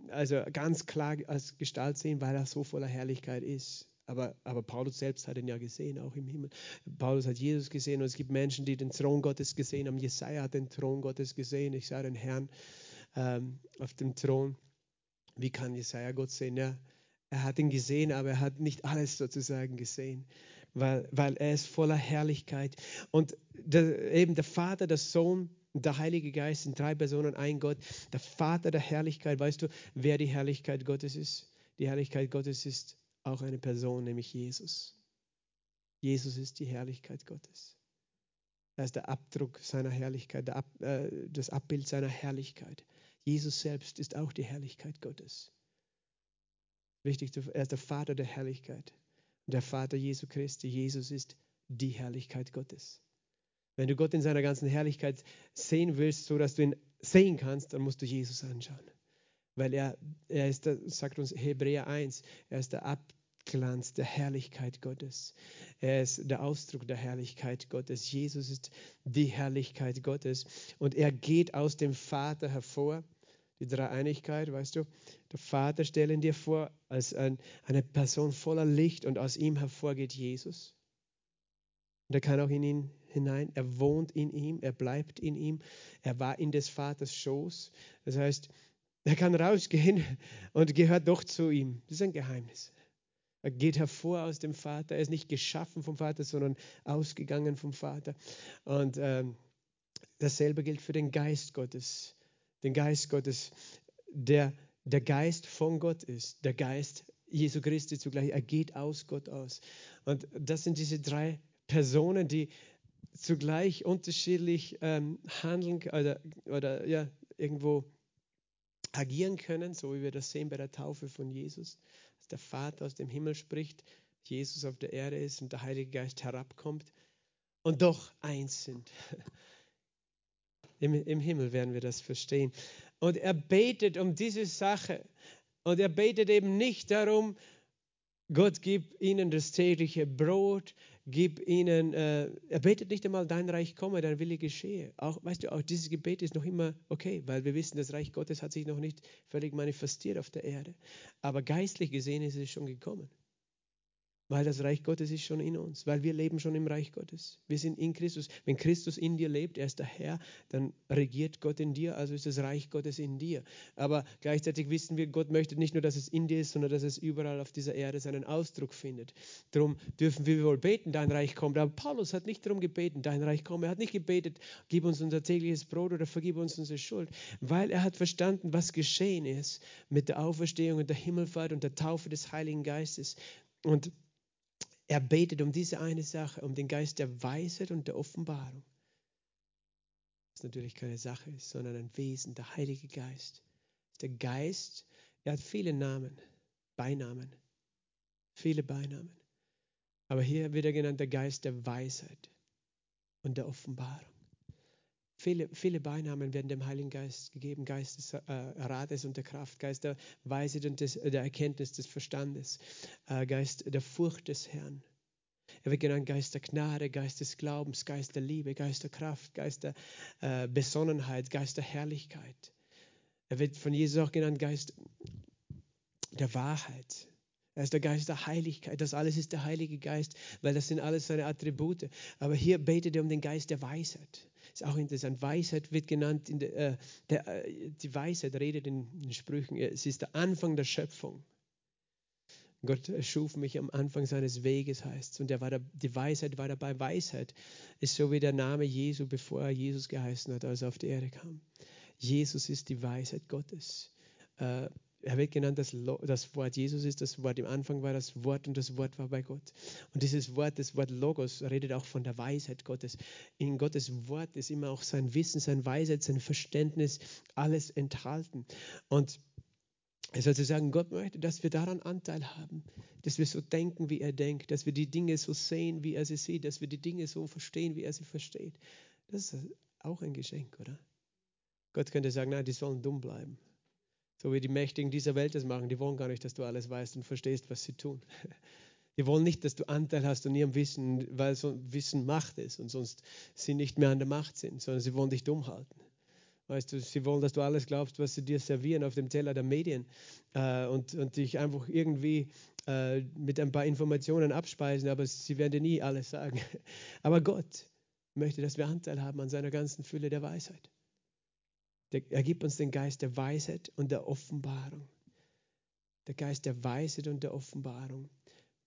also ganz klar als Gestalt sehen, weil er so voller Herrlichkeit ist. Aber, aber Paulus selbst hat ihn ja gesehen, auch im Himmel. Paulus hat Jesus gesehen und es gibt Menschen, die den Thron Gottes gesehen haben. Jesaja hat den Thron Gottes gesehen. Ich sah den Herrn ähm, auf dem Thron. Wie kann Jesaja Gott sehen? Ja, er hat ihn gesehen, aber er hat nicht alles sozusagen gesehen, weil, weil er ist voller Herrlichkeit. Und der, eben der Vater, der Sohn der Heilige Geist sind drei Personen, ein Gott. Der Vater der Herrlichkeit, weißt du, wer die Herrlichkeit Gottes ist? Die Herrlichkeit Gottes ist auch eine Person, nämlich Jesus. Jesus ist die Herrlichkeit Gottes. Er ist der Abdruck seiner Herrlichkeit, Ab, äh, das Abbild seiner Herrlichkeit. Jesus selbst ist auch die Herrlichkeit Gottes. Wichtig, er ist der Vater der Herrlichkeit. Der Vater Jesu Christi, Jesus ist die Herrlichkeit Gottes. Wenn du Gott in seiner ganzen Herrlichkeit sehen willst, so dass du ihn sehen kannst, dann musst du Jesus anschauen. Weil er, er ist, der, sagt uns Hebräer 1, er ist der Abglanz der Herrlichkeit Gottes. Er ist der Ausdruck der Herrlichkeit Gottes. Jesus ist die Herrlichkeit Gottes. Und er geht aus dem Vater hervor die Dreieinigkeit, weißt du. Der Vater stellen dir vor als ein, eine Person voller Licht und aus ihm hervorgeht Jesus. Und er kann auch in ihn hinein. Er wohnt in ihm, er bleibt in ihm. Er war in des Vaters Schoß. Das heißt, er kann rausgehen und gehört doch zu ihm. Das ist ein Geheimnis. Er geht hervor aus dem Vater. Er ist nicht geschaffen vom Vater, sondern ausgegangen vom Vater. Und ähm, dasselbe gilt für den Geist Gottes. Den Geist Gottes, der der Geist von Gott ist. Der Geist Jesu Christi zugleich. Er geht aus Gott aus. Und das sind diese drei Personen, die zugleich unterschiedlich ähm, handeln oder, oder ja, irgendwo agieren können, so wie wir das sehen bei der Taufe von Jesus, dass der Vater aus dem Himmel spricht, Jesus auf der Erde ist und der Heilige Geist herabkommt und doch eins sind. Im, Im Himmel werden wir das verstehen. Und er betet um diese Sache. Und er betet eben nicht darum, Gott gib ihnen das tägliche Brot, gib ihnen, äh, er betet nicht einmal, dein Reich komme, dein Wille geschehe. Auch, weißt du, auch dieses Gebet ist noch immer okay, weil wir wissen, das Reich Gottes hat sich noch nicht völlig manifestiert auf der Erde. Aber geistlich gesehen ist es schon gekommen. Weil das Reich Gottes ist schon in uns, weil wir leben schon im Reich Gottes. Wir sind in Christus. Wenn Christus in dir lebt, er ist der Herr, dann regiert Gott in dir, also ist das Reich Gottes in dir. Aber gleichzeitig wissen wir, Gott möchte nicht nur, dass es in dir ist, sondern dass es überall auf dieser Erde seinen Ausdruck findet. Darum dürfen wir wohl beten, dein Reich kommt. Aber Paulus hat nicht darum gebeten, dein Reich komme. Er hat nicht gebetet, gib uns unser tägliches Brot oder vergib uns unsere Schuld, weil er hat verstanden, was geschehen ist mit der Auferstehung und der Himmelfahrt und der Taufe des Heiligen Geistes. Und er betet um diese eine Sache, um den Geist der Weisheit und der Offenbarung. Was natürlich keine Sache ist, sondern ein Wesen, der Heilige Geist. Der Geist, er hat viele Namen, Beinamen, viele Beinamen. Aber hier wird er genannt der Geist der Weisheit und der Offenbarung. Viele, viele Beinamen werden dem Heiligen Geist gegeben, Geist des äh, Rates und der Kraft, Geist der Weisheit und des, der Erkenntnis des Verstandes, äh, Geist der Furcht des Herrn. Er wird genannt Geist der Gnade, Geist des Glaubens, Geist der Liebe, Geist der Kraft, Geist der äh, Besonnenheit, Geist der Herrlichkeit. Er wird von Jesus auch genannt Geist der Wahrheit. Er ist der Geist der Heiligkeit. Das alles ist der Heilige Geist, weil das sind alles seine Attribute. Aber hier betet er um den Geist der Weisheit. Ist auch interessant. Weisheit wird genannt, der, äh, der, äh, die Weisheit redet in den Sprüchen. Es ist der Anfang der Schöpfung. Gott schuf mich am Anfang seines Weges, heißt es. Und war da, die Weisheit war dabei. Weisheit ist so wie der Name Jesu, bevor er Jesus geheißen hat, als er auf die Erde kam. Jesus ist die Weisheit Gottes. Äh, er wird genannt, das, das Wort Jesus ist das Wort. Im Anfang war das Wort und das Wort war bei Gott. Und dieses Wort, das Wort Logos, redet auch von der Weisheit Gottes. In Gottes Wort ist immer auch sein Wissen, sein Weisheit, sein Verständnis, alles enthalten. Und es soll sagen, Gott möchte, dass wir daran Anteil haben, dass wir so denken, wie er denkt, dass wir die Dinge so sehen, wie er sie sieht, dass wir die Dinge so verstehen, wie er sie versteht. Das ist auch ein Geschenk, oder? Gott könnte sagen, nein, die sollen dumm bleiben. So wie die Mächtigen dieser Welt das machen. Die wollen gar nicht, dass du alles weißt und verstehst, was sie tun. Die wollen nicht, dass du Anteil hast an ihrem Wissen, weil so Wissen Macht ist und sonst sie nicht mehr an der Macht sind, sondern sie wollen dich dumm halten. Weißt du, sie wollen, dass du alles glaubst, was sie dir servieren auf dem Teller der Medien äh, und, und dich einfach irgendwie äh, mit ein paar Informationen abspeisen, aber sie werden dir nie alles sagen. Aber Gott möchte, dass wir Anteil haben an seiner ganzen Fülle der Weisheit. Er gibt uns den Geist der Weisheit und der Offenbarung. Der Geist der Weisheit und der Offenbarung.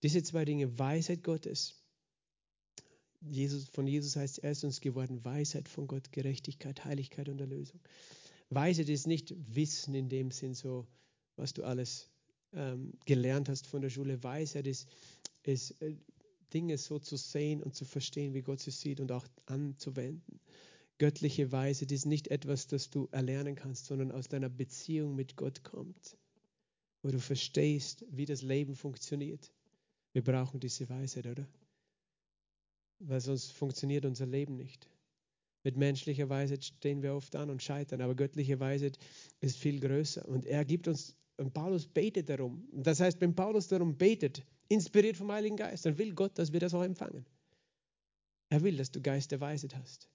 Diese zwei Dinge, Weisheit Gottes. Jesus, von Jesus heißt er ist uns geworden, Weisheit von Gott, Gerechtigkeit, Heiligkeit und Erlösung. Weisheit ist nicht Wissen in dem Sinn, so was du alles ähm, gelernt hast von der Schule. Weisheit ist, ist äh, Dinge so zu sehen und zu verstehen, wie Gott sie sieht und auch anzuwenden göttliche Weise, das ist nicht etwas, das du erlernen kannst, sondern aus deiner Beziehung mit Gott kommt, wo du verstehst, wie das Leben funktioniert. Wir brauchen diese Weisheit, oder? Weil sonst funktioniert unser Leben nicht. Mit menschlicher Weisheit stehen wir oft an und scheitern, aber göttliche Weisheit ist viel größer. Und er gibt uns, und Paulus betet darum. Das heißt, wenn Paulus darum betet, inspiriert vom Heiligen Geist, dann will Gott, dass wir das auch empfangen. Er will, dass du Geist der Weisheit hast.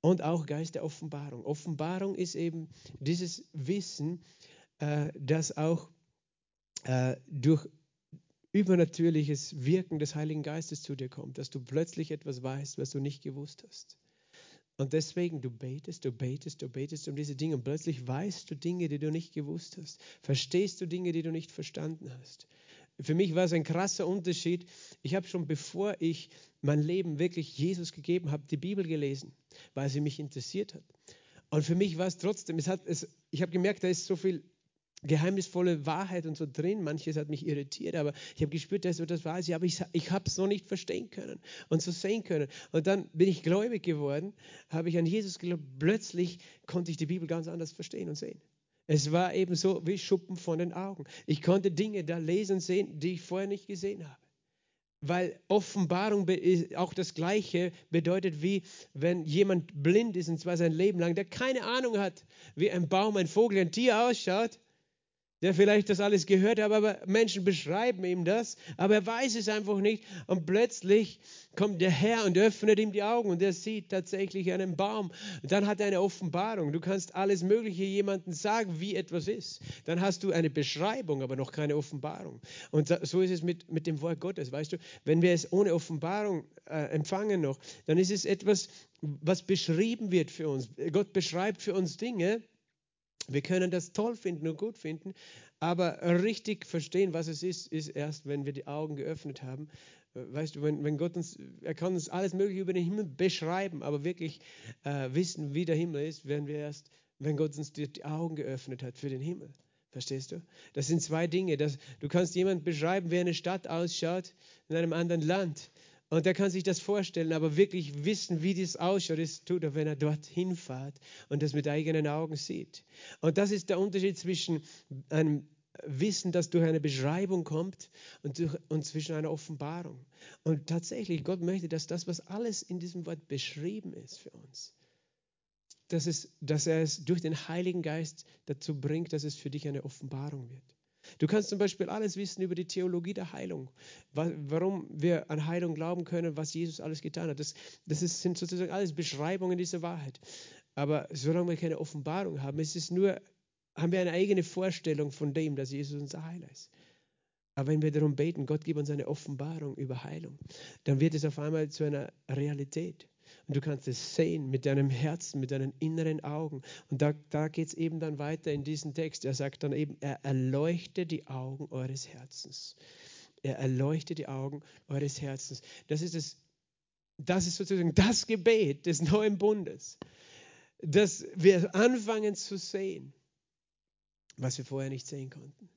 Und auch Geist der Offenbarung. Offenbarung ist eben dieses Wissen, äh, das auch äh, durch übernatürliches Wirken des Heiligen Geistes zu dir kommt, dass du plötzlich etwas weißt, was du nicht gewusst hast. Und deswegen, du betest, du betest, du betest um diese Dinge und plötzlich weißt du Dinge, die du nicht gewusst hast. Verstehst du Dinge, die du nicht verstanden hast. Für mich war es ein krasser Unterschied. Ich habe schon bevor ich mein Leben wirklich Jesus gegeben habe, die Bibel gelesen, weil sie mich interessiert hat. Und für mich war es trotzdem, es hat, es, ich habe gemerkt, da ist so viel geheimnisvolle Wahrheit und so drin. Manches hat mich irritiert, aber ich habe gespürt, dass das war aber ich, ich habe es noch nicht verstehen können und so sehen können. Und dann bin ich gläubig geworden, habe ich an Jesus geglaubt. Plötzlich konnte ich die Bibel ganz anders verstehen und sehen. Es war eben so wie Schuppen von den Augen. Ich konnte Dinge da lesen sehen, die ich vorher nicht gesehen habe. Weil Offenbarung auch das Gleiche bedeutet, wie wenn jemand blind ist, und zwar sein Leben lang, der keine Ahnung hat, wie ein Baum, ein Vogel, ein Tier ausschaut der vielleicht das alles gehört hat, aber Menschen beschreiben ihm das, aber er weiß es einfach nicht. Und plötzlich kommt der Herr und öffnet ihm die Augen und er sieht tatsächlich einen Baum. Und dann hat er eine Offenbarung. Du kannst alles Mögliche jemandem sagen, wie etwas ist. Dann hast du eine Beschreibung, aber noch keine Offenbarung. Und so ist es mit, mit dem Wort Gottes, weißt du. Wenn wir es ohne Offenbarung äh, empfangen noch, dann ist es etwas, was beschrieben wird für uns. Gott beschreibt für uns Dinge, wir können das toll finden und gut finden, aber richtig verstehen, was es ist, ist erst, wenn wir die Augen geöffnet haben. Weißt du, wenn, wenn Gott uns, er kann uns alles Mögliche über den Himmel beschreiben, aber wirklich äh, wissen, wie der Himmel ist, werden wir erst, wenn Gott uns die, die Augen geöffnet hat für den Himmel. Verstehst du? Das sind zwei Dinge. Das, du kannst jemand beschreiben, wie eine Stadt ausschaut in einem anderen Land. Und er kann sich das vorstellen, aber wirklich wissen, wie das ausschaut, das tut er, wenn er dorthin fährt und das mit eigenen Augen sieht. Und das ist der Unterschied zwischen einem Wissen, das durch eine Beschreibung kommt und, durch, und zwischen einer Offenbarung. Und tatsächlich, Gott möchte, dass das, was alles in diesem Wort beschrieben ist für uns, dass, es, dass er es durch den Heiligen Geist dazu bringt, dass es für dich eine Offenbarung wird. Du kannst zum Beispiel alles wissen über die Theologie der Heilung, warum wir an Heilung glauben können, was Jesus alles getan hat. Das, das ist, sind sozusagen alles Beschreibungen dieser Wahrheit. Aber solange wir keine Offenbarung haben, ist es nur, haben wir eine eigene Vorstellung von dem, dass Jesus unser Heiler ist. Aber wenn wir darum beten, Gott gibt uns eine Offenbarung über Heilung, dann wird es auf einmal zu einer Realität. Und du kannst es sehen mit deinem Herzen, mit deinen inneren Augen. Und da, da geht es eben dann weiter in diesem Text. Er sagt dann eben, er erleuchtet die Augen eures Herzens. Er erleuchtet die Augen eures Herzens. Das ist, das, das ist sozusagen das Gebet des neuen Bundes, dass wir anfangen zu sehen, was wir vorher nicht sehen konnten.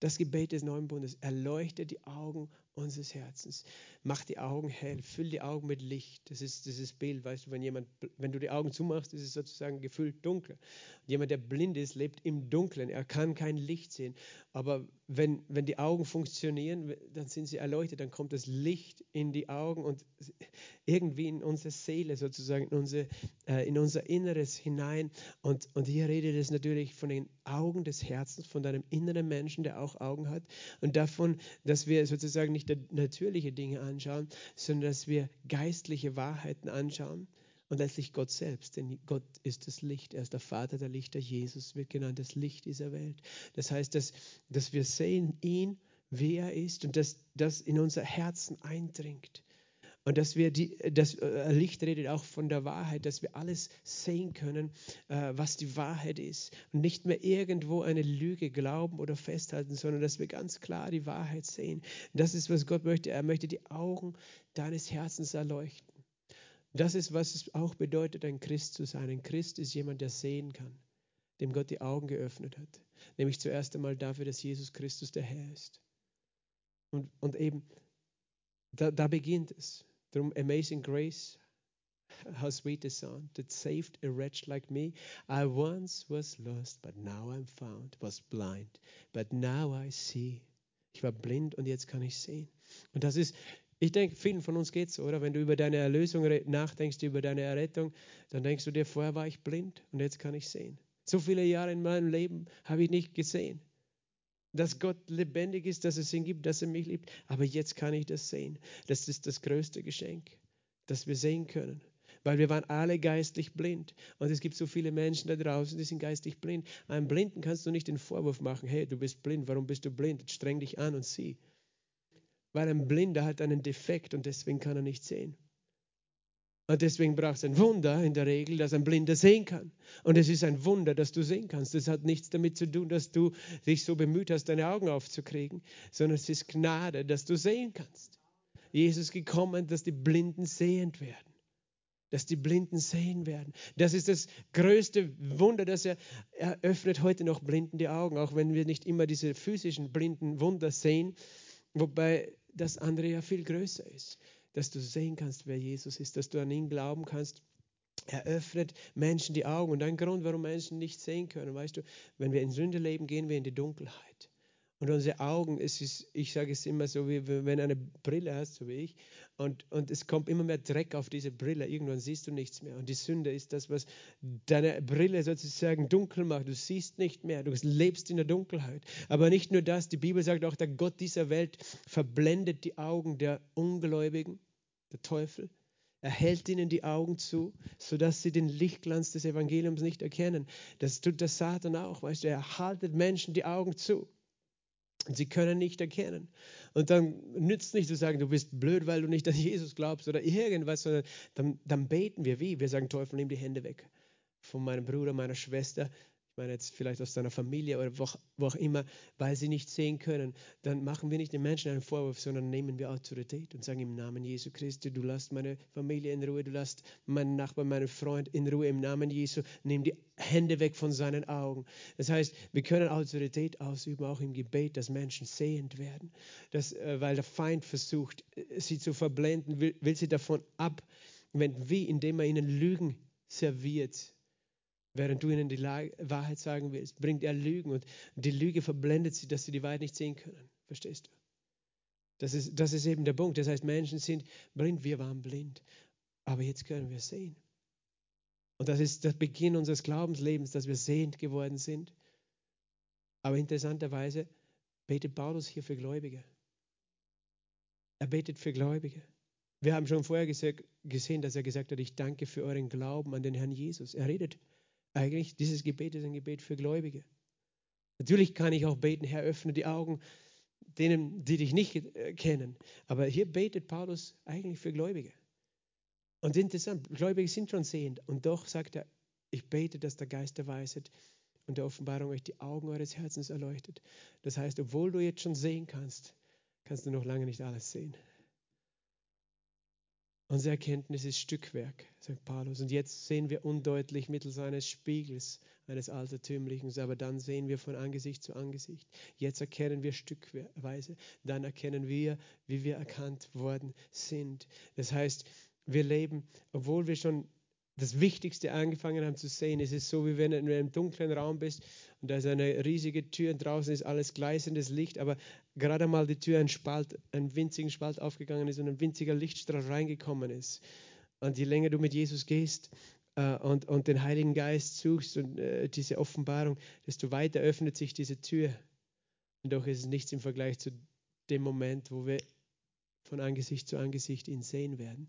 Das Gebet des neuen Bundes erleuchtet die Augen unseres Herzens. Mach die Augen hell, füll die Augen mit Licht. Das ist dieses Bild, weißt du, wenn jemand, wenn du die Augen zumachst, ist es sozusagen gefüllt dunkel. Jemand, der blind ist, lebt im Dunkeln. Er kann kein Licht sehen. Aber wenn, wenn die Augen funktionieren, dann sind sie erleuchtet, dann kommt das Licht in die Augen und irgendwie in unsere Seele sozusagen, in, unsere, äh, in unser Inneres hinein. Und, und hier redet es natürlich von den Augen des Herzens, von deinem inneren Menschen, der auch Augen hat und davon, dass wir sozusagen nicht natürliche Dinge anschauen, sondern dass wir geistliche Wahrheiten anschauen und letztlich Gott selbst, denn Gott ist das Licht, er ist der Vater der Lichter, Jesus wird genannt das Licht dieser Welt. Das heißt, dass, dass wir sehen ihn, wie er ist und dass das in unser Herzen eindringt. Und dass wir die, das äh, Licht redet auch von der Wahrheit, dass wir alles sehen können, äh, was die Wahrheit ist. Und nicht mehr irgendwo eine Lüge glauben oder festhalten, sondern dass wir ganz klar die Wahrheit sehen. Das ist, was Gott möchte. Er möchte die Augen deines Herzens erleuchten. Das ist, was es auch bedeutet, ein Christ zu sein. Ein Christ ist jemand, der sehen kann, dem Gott die Augen geöffnet hat. Nämlich zuerst einmal dafür, dass Jesus Christus der Herr ist. Und, und eben, da, da beginnt es. Darum Amazing Grace, how sweet the sound that saved a wretch like me. I once was lost, but now I'm found. Was blind, but now I see. Ich war blind und jetzt kann ich sehen. Und das ist, ich denke, vielen von uns geht es so, oder? Wenn du über deine Erlösung nachdenkst, über deine Errettung, dann denkst du dir, vorher war ich blind und jetzt kann ich sehen. So viele Jahre in meinem Leben habe ich nicht gesehen dass Gott lebendig ist, dass es ihn gibt, dass er mich liebt. Aber jetzt kann ich das sehen. Das ist das größte Geschenk, das wir sehen können. weil wir waren alle geistlich blind. Und es gibt so viele Menschen da draußen, die sind geistlich blind. Einem Blinden kannst du nicht den Vorwurf machen, hey, du bist blind, warum bist du blind? Streng dich an und sieh. Weil ein Blinder hat einen Defekt und deswegen kann er nicht sehen. Und deswegen braucht es ein Wunder in der Regel, dass ein Blinder sehen kann. Und es ist ein Wunder, dass du sehen kannst. Das hat nichts damit zu tun, dass du dich so bemüht hast, deine Augen aufzukriegen, sondern es ist Gnade, dass du sehen kannst. Jesus gekommen, dass die Blinden sehend werden. Dass die Blinden sehen werden. Das ist das größte Wunder, dass er, er öffnet heute noch Blinden die Augen, auch wenn wir nicht immer diese physischen blinden Wunder sehen, wobei das andere ja viel größer ist dass du sehen kannst, wer Jesus ist, dass du an ihn glauben kannst. Er öffnet Menschen die Augen. Und ein Grund, warum Menschen nicht sehen können, weißt du, wenn wir in Sünde leben, gehen wir in die Dunkelheit. Und unsere Augen, es ist, ich sage es immer so, wie wenn eine Brille hast, so wie ich, und, und es kommt immer mehr Dreck auf diese Brille. Irgendwann siehst du nichts mehr. Und die Sünde ist das, was deine Brille sozusagen dunkel macht. Du siehst nicht mehr. Du lebst in der Dunkelheit. Aber nicht nur das. Die Bibel sagt auch, der Gott dieser Welt verblendet die Augen der Ungläubigen, der Teufel. Er hält ihnen die Augen zu, sodass sie den Lichtglanz des Evangeliums nicht erkennen. Das tut der Satan auch. Weißt du, er haltet Menschen die Augen zu. Und sie können nicht erkennen. Und dann nützt nicht zu sagen, du bist blöd, weil du nicht an Jesus glaubst oder irgendwas, sondern dann, dann beten wir wie? Wir sagen, Teufel, nimm die Hände weg von meinem Bruder, meiner Schwester ich meine jetzt vielleicht aus deiner Familie oder wo, wo, auch immer, weil sie nicht sehen können, dann machen wir nicht den Menschen einen Vorwurf, sondern nehmen wir Autorität und sagen im Namen Jesu Christi, du lässt meine Familie in Ruhe, du lässt meinen Nachbarn, meinen Freund in Ruhe im Namen Jesu, nimm die Hände weg von seinen Augen. Das heißt, wir können Autorität ausüben, auch im Gebet, dass Menschen sehend werden, das, äh, weil der Feind versucht, äh, sie zu verblenden, will, will sie davon abwenden, wie indem er ihnen Lügen serviert Während du ihnen die Wahrheit sagen willst, bringt er Lügen und die Lüge verblendet sie, dass sie die Wahrheit nicht sehen können. Verstehst du? Das ist, das ist eben der Punkt. Das heißt, Menschen sind blind, wir waren blind, aber jetzt können wir sehen. Und das ist der Beginn unseres Glaubenslebens, dass wir sehend geworden sind. Aber interessanterweise betet Paulus hier für Gläubige. Er betet für Gläubige. Wir haben schon vorher gesehen, dass er gesagt hat, ich danke für euren Glauben an den Herrn Jesus. Er redet eigentlich, dieses Gebet ist ein Gebet für Gläubige. Natürlich kann ich auch beten, Herr, öffne die Augen denen, die dich nicht äh, kennen. Aber hier betet Paulus eigentlich für Gläubige. Und interessant, Gläubige sind schon sehend. Und doch sagt er, ich bete, dass der Geist der Weisheit und der Offenbarung euch die Augen eures Herzens erleuchtet. Das heißt, obwohl du jetzt schon sehen kannst, kannst du noch lange nicht alles sehen. Unsere Erkenntnis ist Stückwerk, sagt Paulus. Und jetzt sehen wir undeutlich mittels eines Spiegels, eines Altertümlichen, aber dann sehen wir von Angesicht zu Angesicht. Jetzt erkennen wir stückweise, dann erkennen wir, wie wir erkannt worden sind. Das heißt, wir leben, obwohl wir schon das Wichtigste angefangen haben zu sehen. Es ist so, wie wenn du in einem dunklen Raum bist und da ist eine riesige Tür und draußen ist alles gleißendes Licht, aber gerade mal die Tür ein Spalt, ein winzigen Spalt aufgegangen ist und ein winziger Lichtstrahl reingekommen ist. Und je länger du mit Jesus gehst äh, und, und den Heiligen Geist suchst und äh, diese Offenbarung, desto weiter öffnet sich diese Tür. Und doch ist es nichts im Vergleich zu dem Moment, wo wir von Angesicht zu Angesicht ihn sehen werden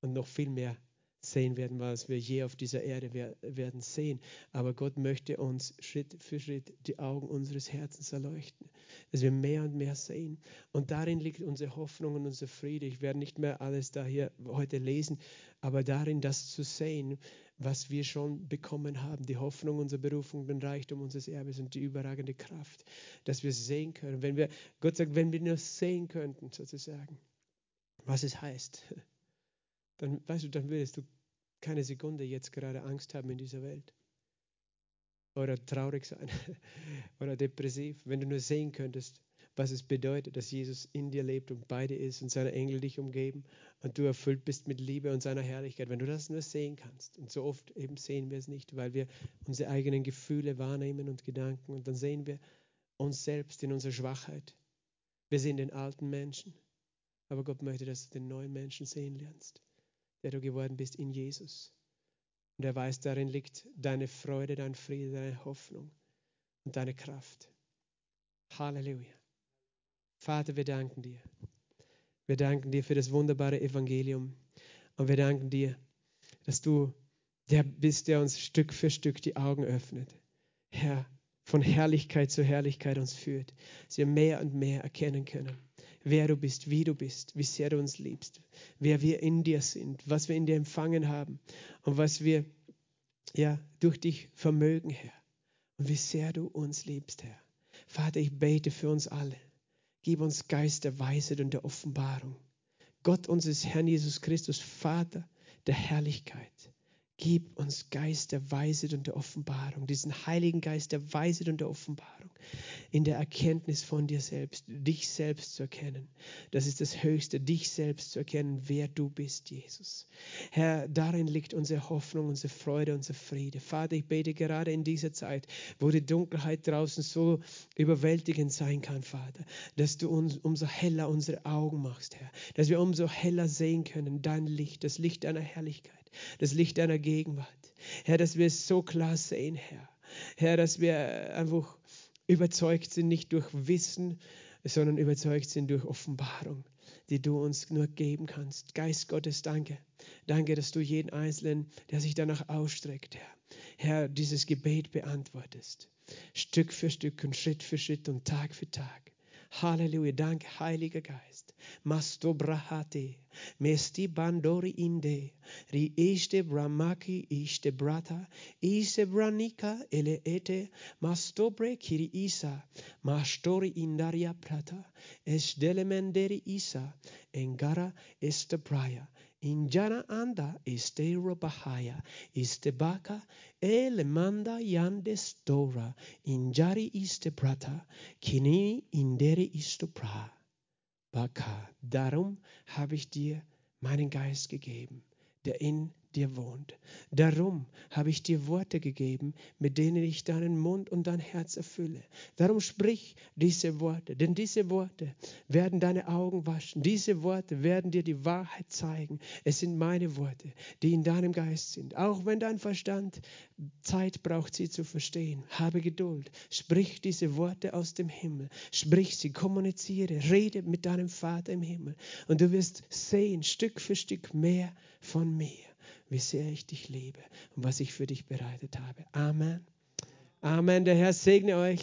und noch viel mehr sehen werden, was wir je auf dieser Erde werden sehen. Aber Gott möchte uns Schritt für Schritt die Augen unseres Herzens erleuchten, dass wir mehr und mehr sehen. Und darin liegt unsere Hoffnung und unser Friede. Ich werde nicht mehr alles da hier heute lesen, aber darin das zu sehen, was wir schon bekommen haben, die Hoffnung unserer Berufung, den Reichtum unseres Erbes und die überragende Kraft, dass wir sehen können. Wenn wir, Gott sagt, wenn wir nur sehen könnten, sozusagen, was es heißt, dann, weißt du, dann würdest du keine Sekunde jetzt gerade Angst haben in dieser Welt. Oder traurig sein oder depressiv, wenn du nur sehen könntest, was es bedeutet, dass Jesus in dir lebt und bei dir ist und seine Engel dich umgeben und du erfüllt bist mit Liebe und seiner Herrlichkeit. Wenn du das nur sehen kannst. Und so oft eben sehen wir es nicht, weil wir unsere eigenen Gefühle wahrnehmen und Gedanken und dann sehen wir uns selbst in unserer Schwachheit. Wir sehen den alten Menschen, aber Gott möchte, dass du den neuen Menschen sehen lernst der du geworden bist in Jesus. Und er weiß, darin liegt deine Freude, dein Friede, deine Hoffnung und deine Kraft. Halleluja. Vater, wir danken dir. Wir danken dir für das wunderbare Evangelium. Und wir danken dir dass du der bist, der uns Stück für Stück die Augen öffnet. Herr, von Herrlichkeit zu Herrlichkeit uns führt, dass wir mehr und mehr erkennen können, wer du bist, wie du bist, wie sehr du uns liebst, wer wir in dir sind, was wir in dir empfangen haben und was wir ja durch dich vermögen, Herr. Und wie sehr du uns liebst, Herr. Vater, ich bete für uns alle. Gib uns Geist der Weisheit und der Offenbarung. Gott unseres Herrn Jesus Christus, Vater der Herrlichkeit. Gib uns Geist der Weisheit und der Offenbarung, diesen Heiligen Geist der Weisheit und der Offenbarung, in der Erkenntnis von dir selbst, dich selbst zu erkennen. Das ist das Höchste, dich selbst zu erkennen, wer du bist, Jesus. Herr, darin liegt unsere Hoffnung, unsere Freude, unser Friede. Vater, ich bete gerade in dieser Zeit, wo die Dunkelheit draußen so überwältigend sein kann, Vater, dass du uns umso heller unsere Augen machst, Herr, dass wir umso heller sehen können, dein Licht, das Licht deiner Herrlichkeit das Licht deiner Gegenwart. Herr, dass wir es so klar sehen, Herr. Herr, dass wir einfach überzeugt sind, nicht durch Wissen, sondern überzeugt sind durch Offenbarung, die du uns nur geben kannst. Geist Gottes, danke. Danke, dass du jeden Einzelnen, der sich danach ausstreckt, Herr, Herr, dieses Gebet beantwortest. Stück für Stück und Schritt für Schritt und Tag für Tag. Halleluja. Danke, Heiliger Geist. Masto brahate, mesti bandori inde, ri este bramaki iste brata, iste branika ele ete, mastobre kiri isa, mastori indaria prata, es delemenderi isa, engara este praya, Injana anda este robahaya, este baka, ele manda yande stora, injari iste prata, kini inderi isto pra. Baka, darum habe ich dir meinen Geist gegeben, der in dir wohnt. Darum habe ich dir Worte gegeben, mit denen ich deinen Mund und dein Herz erfülle. Darum sprich diese Worte, denn diese Worte werden deine Augen waschen. Diese Worte werden dir die Wahrheit zeigen. Es sind meine Worte, die in deinem Geist sind. Auch wenn dein Verstand Zeit braucht, sie zu verstehen. Habe Geduld. Sprich diese Worte aus dem Himmel. Sprich sie, kommuniziere, rede mit deinem Vater im Himmel. Und du wirst sehen, Stück für Stück mehr von mir wie sehr ich dich liebe und was ich für dich bereitet habe. Amen. Amen. Der Herr segne euch.